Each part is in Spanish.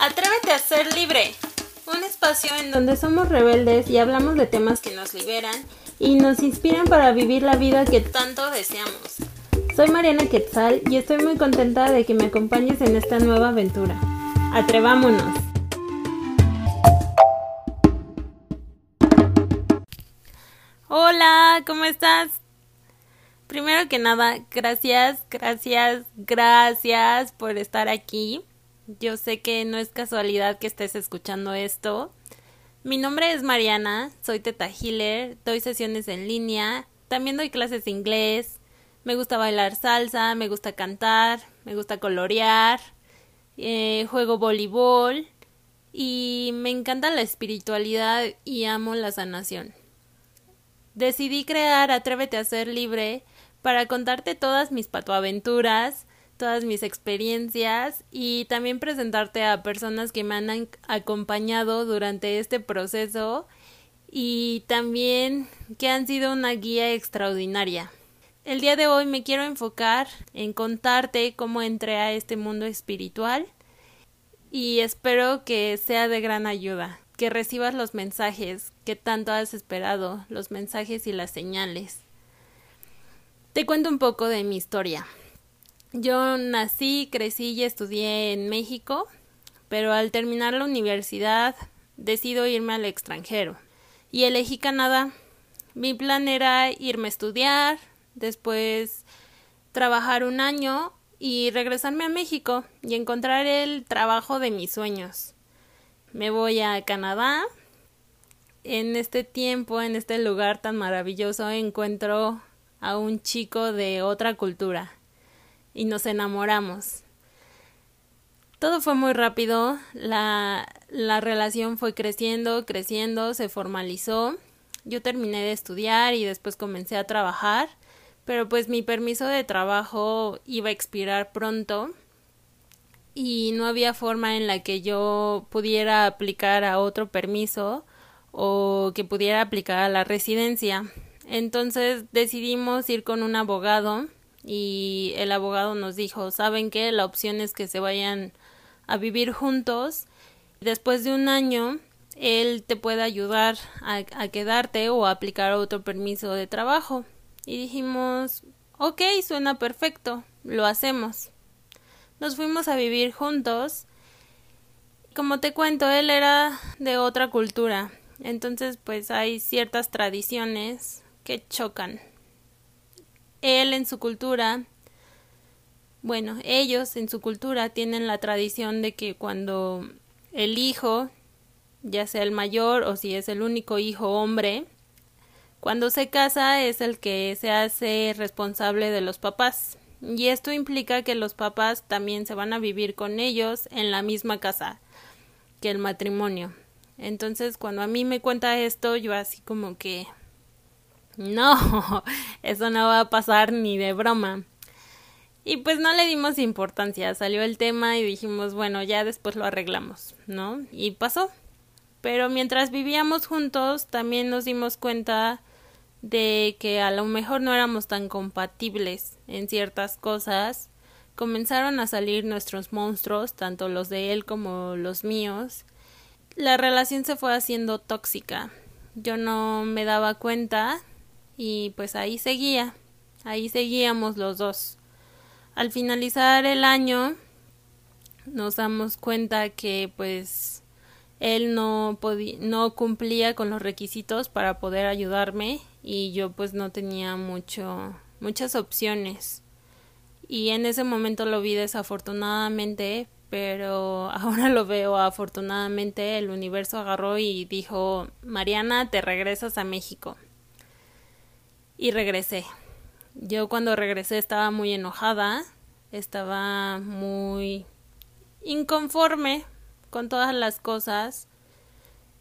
Atrévete a ser libre. Un espacio en donde somos rebeldes y hablamos de temas que nos liberan y nos inspiran para vivir la vida que tanto deseamos. Soy Mariana Quetzal y estoy muy contenta de que me acompañes en esta nueva aventura. Atrevámonos. Hola, ¿cómo estás? Primero que nada, gracias, gracias, gracias por estar aquí. Yo sé que no es casualidad que estés escuchando esto. Mi nombre es Mariana, soy Teta Healer, doy sesiones en línea, también doy clases de inglés, me gusta bailar salsa, me gusta cantar, me gusta colorear, eh, juego voleibol y me encanta la espiritualidad y amo la sanación. Decidí crear Atrévete a ser libre para contarte todas mis patoaventuras, todas mis experiencias y también presentarte a personas que me han acompañado durante este proceso y también que han sido una guía extraordinaria. El día de hoy me quiero enfocar en contarte cómo entré a este mundo espiritual y espero que sea de gran ayuda, que recibas los mensajes que tanto has esperado, los mensajes y las señales. Te cuento un poco de mi historia. Yo nací, crecí y estudié en México, pero al terminar la universidad decido irme al extranjero y elegí Canadá. Mi plan era irme a estudiar, después trabajar un año y regresarme a México y encontrar el trabajo de mis sueños. Me voy a Canadá. En este tiempo, en este lugar tan maravilloso, encuentro a un chico de otra cultura y nos enamoramos. Todo fue muy rápido, la, la relación fue creciendo, creciendo, se formalizó. Yo terminé de estudiar y después comencé a trabajar, pero pues mi permiso de trabajo iba a expirar pronto y no había forma en la que yo pudiera aplicar a otro permiso o que pudiera aplicar a la residencia. Entonces decidimos ir con un abogado y el abogado nos dijo, ¿saben qué? La opción es que se vayan a vivir juntos. Después de un año, él te puede ayudar a, quedarte o a aplicar otro permiso de trabajo. Y dijimos, ok, suena perfecto, lo hacemos. Nos fuimos a vivir juntos. Como te cuento, él era de otra cultura. Entonces, pues hay ciertas tradiciones que chocan. Él en su cultura, bueno, ellos en su cultura tienen la tradición de que cuando el hijo, ya sea el mayor o si es el único hijo hombre, cuando se casa es el que se hace responsable de los papás. Y esto implica que los papás también se van a vivir con ellos en la misma casa que el matrimonio. Entonces, cuando a mí me cuenta esto, yo así como que no, eso no va a pasar ni de broma. Y pues no le dimos importancia, salió el tema y dijimos, bueno, ya después lo arreglamos, ¿no? Y pasó. Pero mientras vivíamos juntos, también nos dimos cuenta de que a lo mejor no éramos tan compatibles en ciertas cosas. Comenzaron a salir nuestros monstruos, tanto los de él como los míos. La relación se fue haciendo tóxica. Yo no me daba cuenta y pues ahí seguía, ahí seguíamos los dos. Al finalizar el año nos damos cuenta que pues él no no cumplía con los requisitos para poder ayudarme y yo pues no tenía mucho muchas opciones. Y en ese momento lo vi desafortunadamente, pero ahora lo veo afortunadamente, el universo agarró y dijo, Mariana, te regresas a México y regresé. Yo cuando regresé estaba muy enojada, estaba muy inconforme con todas las cosas.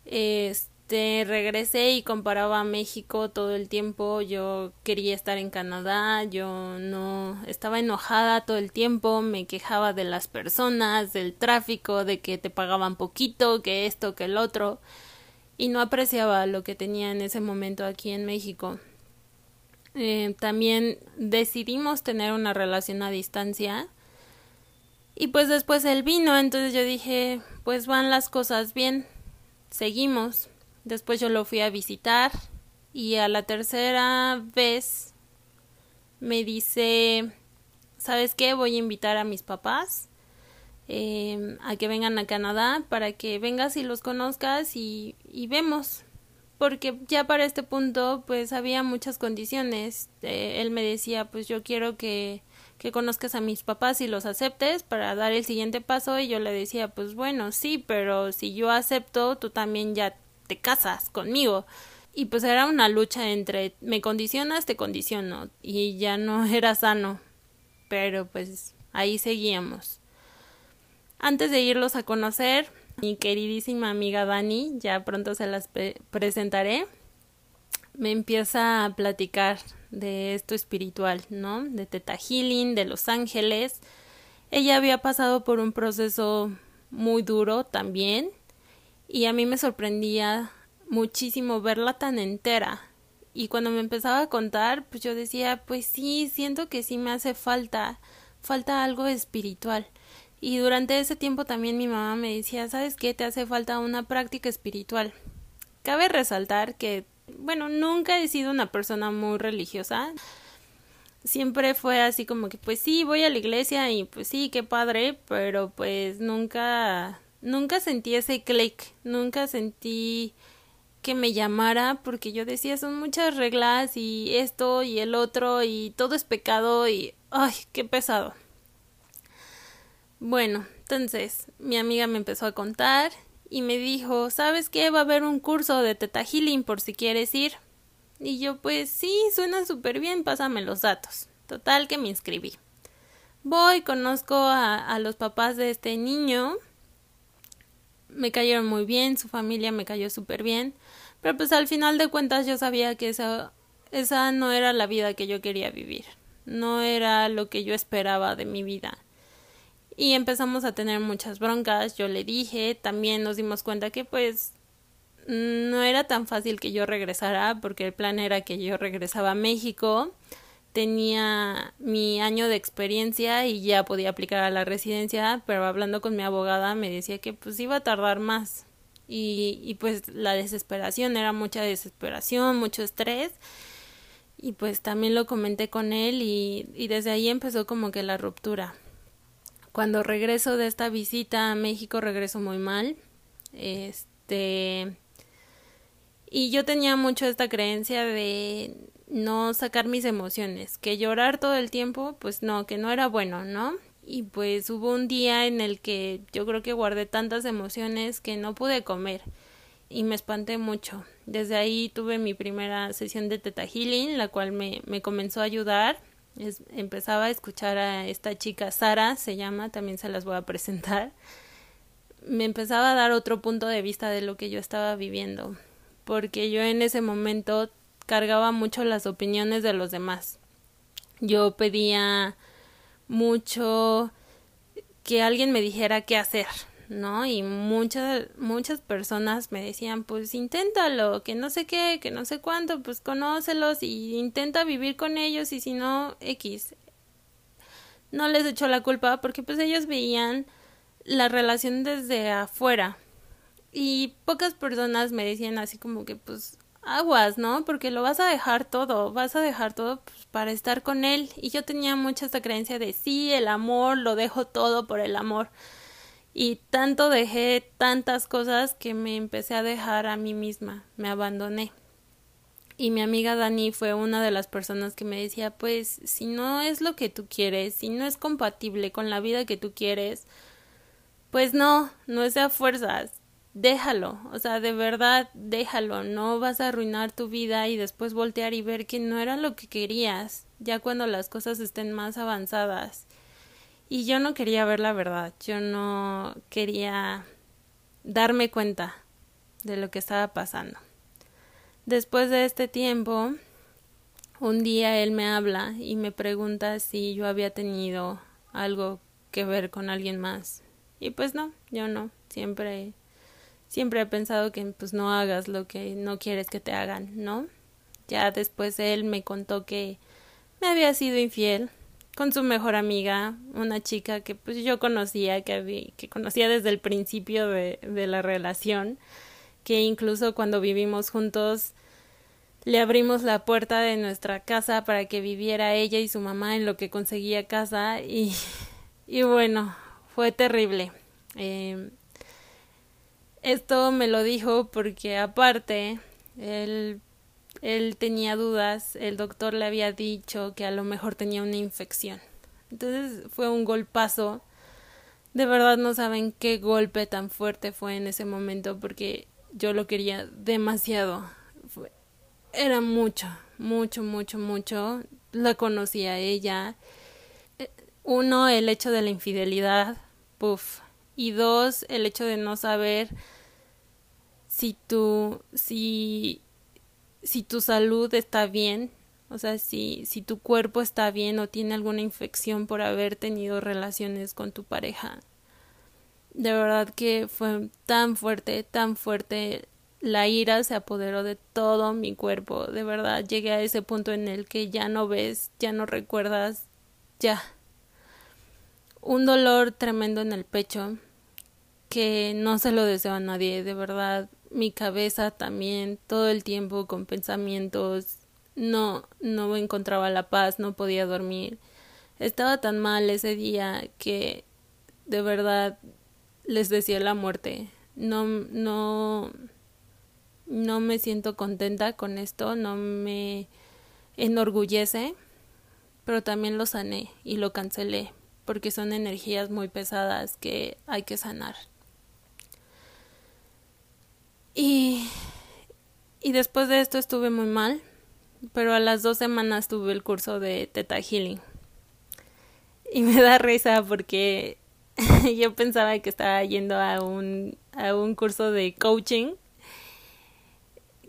Este, regresé y comparaba a México todo el tiempo. Yo quería estar en Canadá, yo no estaba enojada todo el tiempo, me quejaba de las personas, del tráfico, de que te pagaban poquito, que esto, que el otro, y no apreciaba lo que tenía en ese momento aquí en México. Eh, también decidimos tener una relación a distancia Y pues después él vino, entonces yo dije, pues van las cosas bien, seguimos. Después yo lo fui a visitar y a la tercera vez me dice, ¿sabes qué? Voy a invitar a mis papás eh, a que vengan a Canadá para que vengas y los conozcas y, y vemos porque ya para este punto pues había muchas condiciones. Eh, él me decía pues yo quiero que, que conozcas a mis papás y los aceptes para dar el siguiente paso. Y yo le decía pues bueno sí pero si yo acepto tú también ya te casas conmigo. Y pues era una lucha entre me condicionas te condiciono. Y ya no era sano. Pero pues ahí seguíamos. Antes de irlos a conocer mi queridísima amiga Dani, ya pronto se las presentaré, me empieza a platicar de esto espiritual, ¿no? De Teta Healing, de Los Ángeles. Ella había pasado por un proceso muy duro también y a mí me sorprendía muchísimo verla tan entera. Y cuando me empezaba a contar, pues yo decía, pues sí, siento que sí me hace falta, falta algo espiritual. Y durante ese tiempo también mi mamá me decía, ¿sabes qué? Te hace falta una práctica espiritual. Cabe resaltar que, bueno, nunca he sido una persona muy religiosa. Siempre fue así como que, pues sí, voy a la iglesia y pues sí, qué padre, pero pues nunca, nunca sentí ese click, nunca sentí que me llamara porque yo decía, son muchas reglas y esto y el otro y todo es pecado y, ay, qué pesado. Bueno, entonces mi amiga me empezó a contar y me dijo, ¿sabes qué? Va a haber un curso de Teta Healing por si quieres ir. Y yo, pues sí, suena súper bien, pásame los datos. Total que me inscribí. Voy, conozco a, a, los papás de este niño. Me cayeron muy bien, su familia me cayó súper bien. Pero pues al final de cuentas yo sabía que esa, esa no era la vida que yo quería vivir. No era lo que yo esperaba de mi vida y empezamos a tener muchas broncas. Yo le dije, también nos dimos cuenta que pues no era tan fácil que yo regresara porque el plan era que yo regresaba a México, tenía mi año de experiencia y ya podía aplicar a la residencia, pero hablando con mi abogada me decía que pues iba a tardar más. Y, y pues la desesperación era mucha desesperación, mucho estrés. Y pues también lo comenté con él y, y desde ahí empezó como que la ruptura cuando regreso de esta visita a México regreso muy mal. Este y yo tenía mucho esta creencia de no sacar mis emociones, que llorar todo el tiempo, pues no, que no era bueno, ¿no? Y pues hubo un día en el que yo creo que guardé tantas emociones que no pude comer y me espanté mucho. Desde ahí tuve mi primera sesión de Teta Healing, la cual me, me comenzó a ayudar empezaba a escuchar a esta chica, Sara se llama, también se las voy a presentar. Me empezaba a dar otro punto de vista de lo que yo estaba viviendo, porque yo en ese momento cargaba mucho las opiniones de los demás. Yo pedía mucho que alguien me dijera qué hacer, ¿no? Y muchas, muchas personas me decían, pues inténtalo, que no sé qué, que no sé cuánto, pues conócelos y intenta vivir con ellos y si no, X. No les echo la culpa porque pues ellos veían la relación desde afuera y pocas personas me decían así como que pues aguas, ¿no? Porque lo vas a dejar todo, vas a dejar todo pues, para estar con él. Y yo tenía mucha esta creencia de sí, el amor, lo dejo todo por el amor y tanto dejé tantas cosas que me empecé a dejar a mí misma, me abandoné. Y mi amiga Dani fue una de las personas que me decía, pues si no es lo que tú quieres, si no es compatible con la vida que tú quieres, pues no, no es a fuerzas, déjalo, o sea, de verdad, déjalo, no vas a arruinar tu vida y después voltear y ver que no era lo que querías, ya cuando las cosas estén más avanzadas. Y yo no quería ver la verdad, yo no quería darme cuenta de lo que estaba pasando. Después de este tiempo, un día él me habla y me pregunta si yo había tenido algo que ver con alguien más. Y pues no, yo no, siempre siempre he pensado que pues no hagas lo que no quieres que te hagan, ¿no? Ya después él me contó que me había sido infiel con su mejor amiga, una chica que pues yo conocía, que, conocía desde el principio de, de la relación, que incluso cuando vivimos juntos le abrimos la puerta de nuestra casa para que viviera ella y su mamá en lo que conseguía casa y, y bueno, fue terrible. Eh, esto me lo dijo porque aparte él él tenía dudas, el doctor le había dicho que a lo mejor tenía una infección. Entonces fue un golpazo. De verdad no saben qué golpe tan fuerte fue en ese momento porque yo lo quería demasiado. era mucho, mucho, mucho, mucho. La conocía a ella. Eh, uno, el hecho de la infidelidad, puff. Y dos, el hecho de no saber si tú, si si tu salud está bien, o sea, si, si tu cuerpo está bien o tiene alguna infección por haber tenido relaciones con tu pareja. De verdad que fue tan fuerte, tan fuerte. La ira se apoderó de todo mi cuerpo. De verdad llegué a ese punto en el que ya no ves, ya no recuerdas, ya. Un dolor tremendo en el pecho que no se lo deseo a nadie, de verdad mi cabeza también todo el tiempo con pensamientos no no encontraba la paz no podía dormir. Estaba tan mal ese día que de verdad les decía la muerte. No no no me siento contenta con esto no me enorgullece pero también lo sané y lo cancelé porque son energías muy pesadas que hay que sanar y, y después de esto estuve muy mal, pero a las dos semanas tuve el curso de Teta Healing. Y me da risa porque yo pensaba que estaba yendo a un, a un curso de coaching,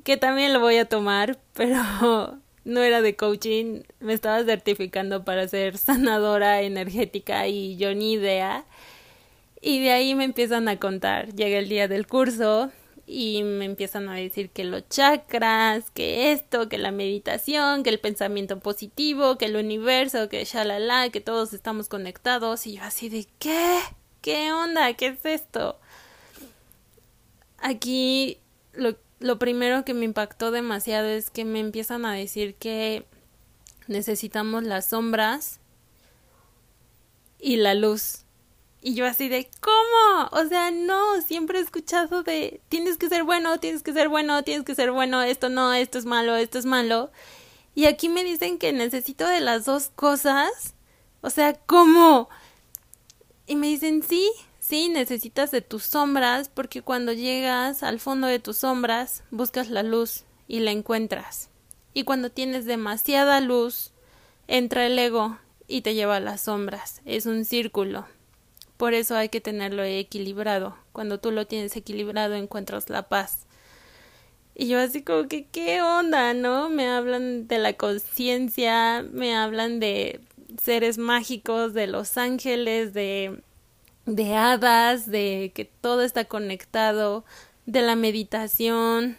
que también lo voy a tomar, pero no era de coaching, me estaba certificando para ser sanadora energética y yo ni idea. Y de ahí me empiezan a contar. Llega el día del curso y me empiezan a decir que los chakras, que esto, que la meditación, que el pensamiento positivo, que el universo, que shalala, que todos estamos conectados y yo así de ¿qué? ¿Qué onda? ¿Qué es esto? Aquí lo, lo primero que me impactó demasiado es que me empiezan a decir que necesitamos las sombras y la luz y yo así de, ¿cómo? O sea, no, siempre he escuchado de, tienes que ser bueno, tienes que ser bueno, tienes que ser bueno, esto no, esto es malo, esto es malo. Y aquí me dicen que necesito de las dos cosas. O sea, ¿cómo? Y me dicen, sí, sí, necesitas de tus sombras, porque cuando llegas al fondo de tus sombras, buscas la luz y la encuentras. Y cuando tienes demasiada luz, entra el ego y te lleva a las sombras. Es un círculo. Por eso hay que tenerlo equilibrado. Cuando tú lo tienes equilibrado encuentras la paz. Y yo así como que, ¿qué onda? ¿No? Me hablan de la conciencia, me hablan de seres mágicos, de los ángeles, de, de hadas, de que todo está conectado, de la meditación,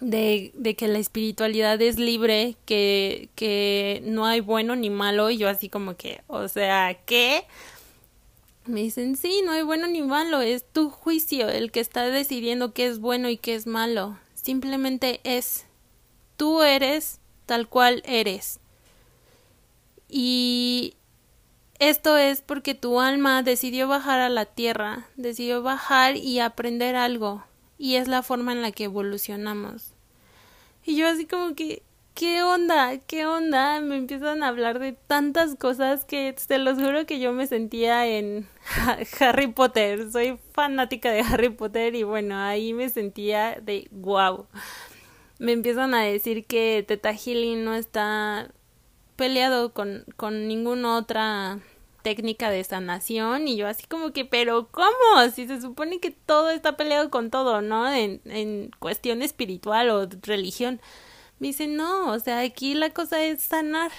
de, de que la espiritualidad es libre, que, que no hay bueno ni malo, y yo así como que, o sea, ¿qué? Me dicen, sí, no hay bueno ni malo, es tu juicio el que está decidiendo qué es bueno y qué es malo. Simplemente es. Tú eres tal cual eres. Y esto es porque tu alma decidió bajar a la tierra, decidió bajar y aprender algo. Y es la forma en la que evolucionamos. Y yo así como que, ¿qué onda? ¿Qué onda? Me empiezan a hablar de tantas cosas que te lo juro que yo me sentía en Harry Potter. Soy fanática de Harry Potter y bueno, ahí me sentía de wow. Me empiezan a decir que Teta Healing no está peleado con, con ninguna otra técnica de sanación y yo así como que, pero ¿cómo? Si se supone que todo está peleado con todo, ¿no? En, en cuestión espiritual o religión. Me dice, no, o sea, aquí la cosa es sanar.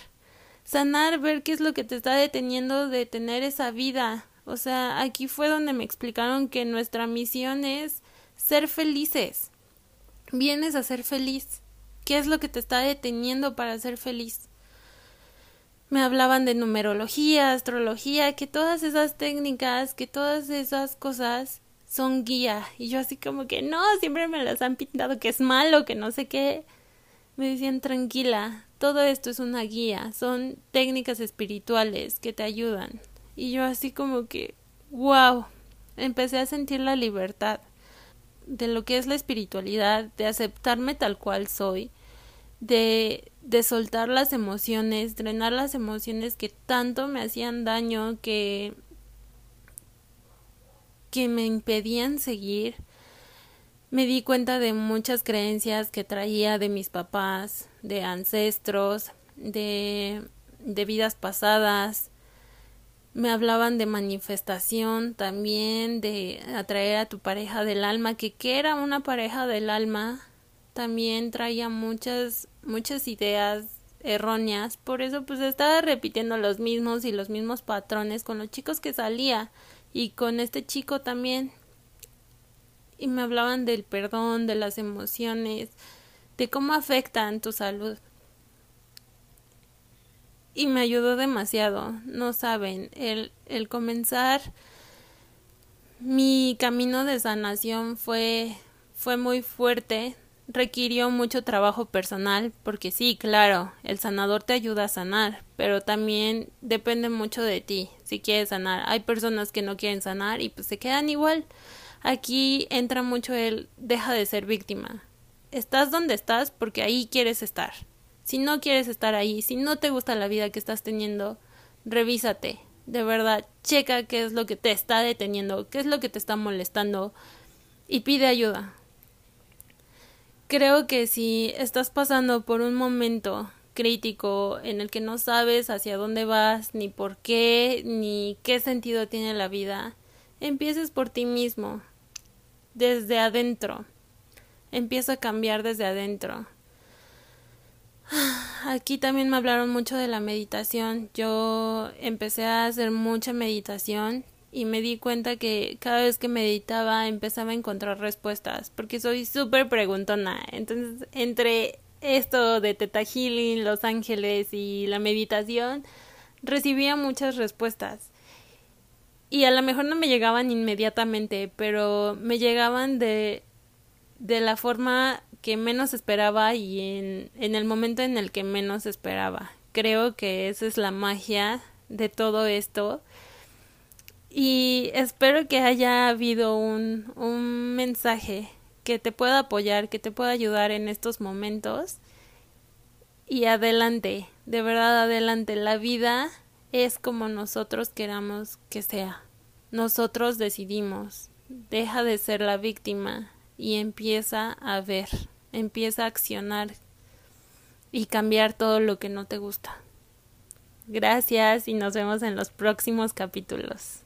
Sanar, ver qué es lo que te está deteniendo de tener esa vida. O sea, aquí fue donde me explicaron que nuestra misión es ser felices. Vienes a ser feliz. ¿Qué es lo que te está deteniendo para ser feliz? me hablaban de numerología, astrología, que todas esas técnicas, que todas esas cosas son guía. Y yo así como que no, siempre me las han pintado que es malo, que no sé qué. Me decían tranquila, todo esto es una guía, son técnicas espirituales que te ayudan. Y yo así como que, wow, empecé a sentir la libertad de lo que es la espiritualidad, de aceptarme tal cual soy, de, de soltar las emociones, drenar las emociones que tanto me hacían daño, que, que me impedían seguir. Me di cuenta de muchas creencias que traía de mis papás, de ancestros, de, de vidas pasadas. Me hablaban de manifestación también, de atraer a tu pareja del alma, que qué era una pareja del alma, también traía muchas, muchas ideas erróneas, por eso pues estaba repitiendo los mismos y los mismos patrones con los chicos que salía y con este chico también. Y me hablaban del perdón, de las emociones, de cómo afectan tu salud. Y me ayudó demasiado, no saben, el, el comenzar mi camino de sanación fue, fue muy fuerte, requirió mucho trabajo personal, porque sí, claro, el sanador te ayuda a sanar, pero también depende mucho de ti si quieres sanar. Hay personas que no quieren sanar y pues se quedan igual. Aquí entra mucho el deja de ser víctima. Estás donde estás porque ahí quieres estar. Si no quieres estar ahí, si no te gusta la vida que estás teniendo, revísate. De verdad, checa qué es lo que te está deteniendo, qué es lo que te está molestando y pide ayuda creo que si estás pasando por un momento crítico en el que no sabes hacia dónde vas, ni por qué, ni qué sentido tiene la vida, empieces por ti mismo, desde adentro. Empieza a cambiar desde adentro. Aquí también me hablaron mucho de la meditación. Yo empecé a hacer mucha meditación y me di cuenta que cada vez que meditaba empezaba a encontrar respuestas porque soy súper preguntona entonces entre esto de Teta Healing, Los Ángeles y la meditación recibía muchas respuestas y a lo mejor no me llegaban inmediatamente pero me llegaban de de la forma que menos esperaba y en, en el momento en el que menos esperaba. Creo que esa es la magia de todo esto. Y espero que haya habido un, un mensaje que te pueda apoyar, que te pueda ayudar en estos momentos. Y adelante, de verdad adelante, la vida es como nosotros queramos que sea. Nosotros decidimos. Deja de ser la víctima y empieza a ver, empieza a accionar y cambiar todo lo que no te gusta. Gracias y nos vemos en los próximos capítulos.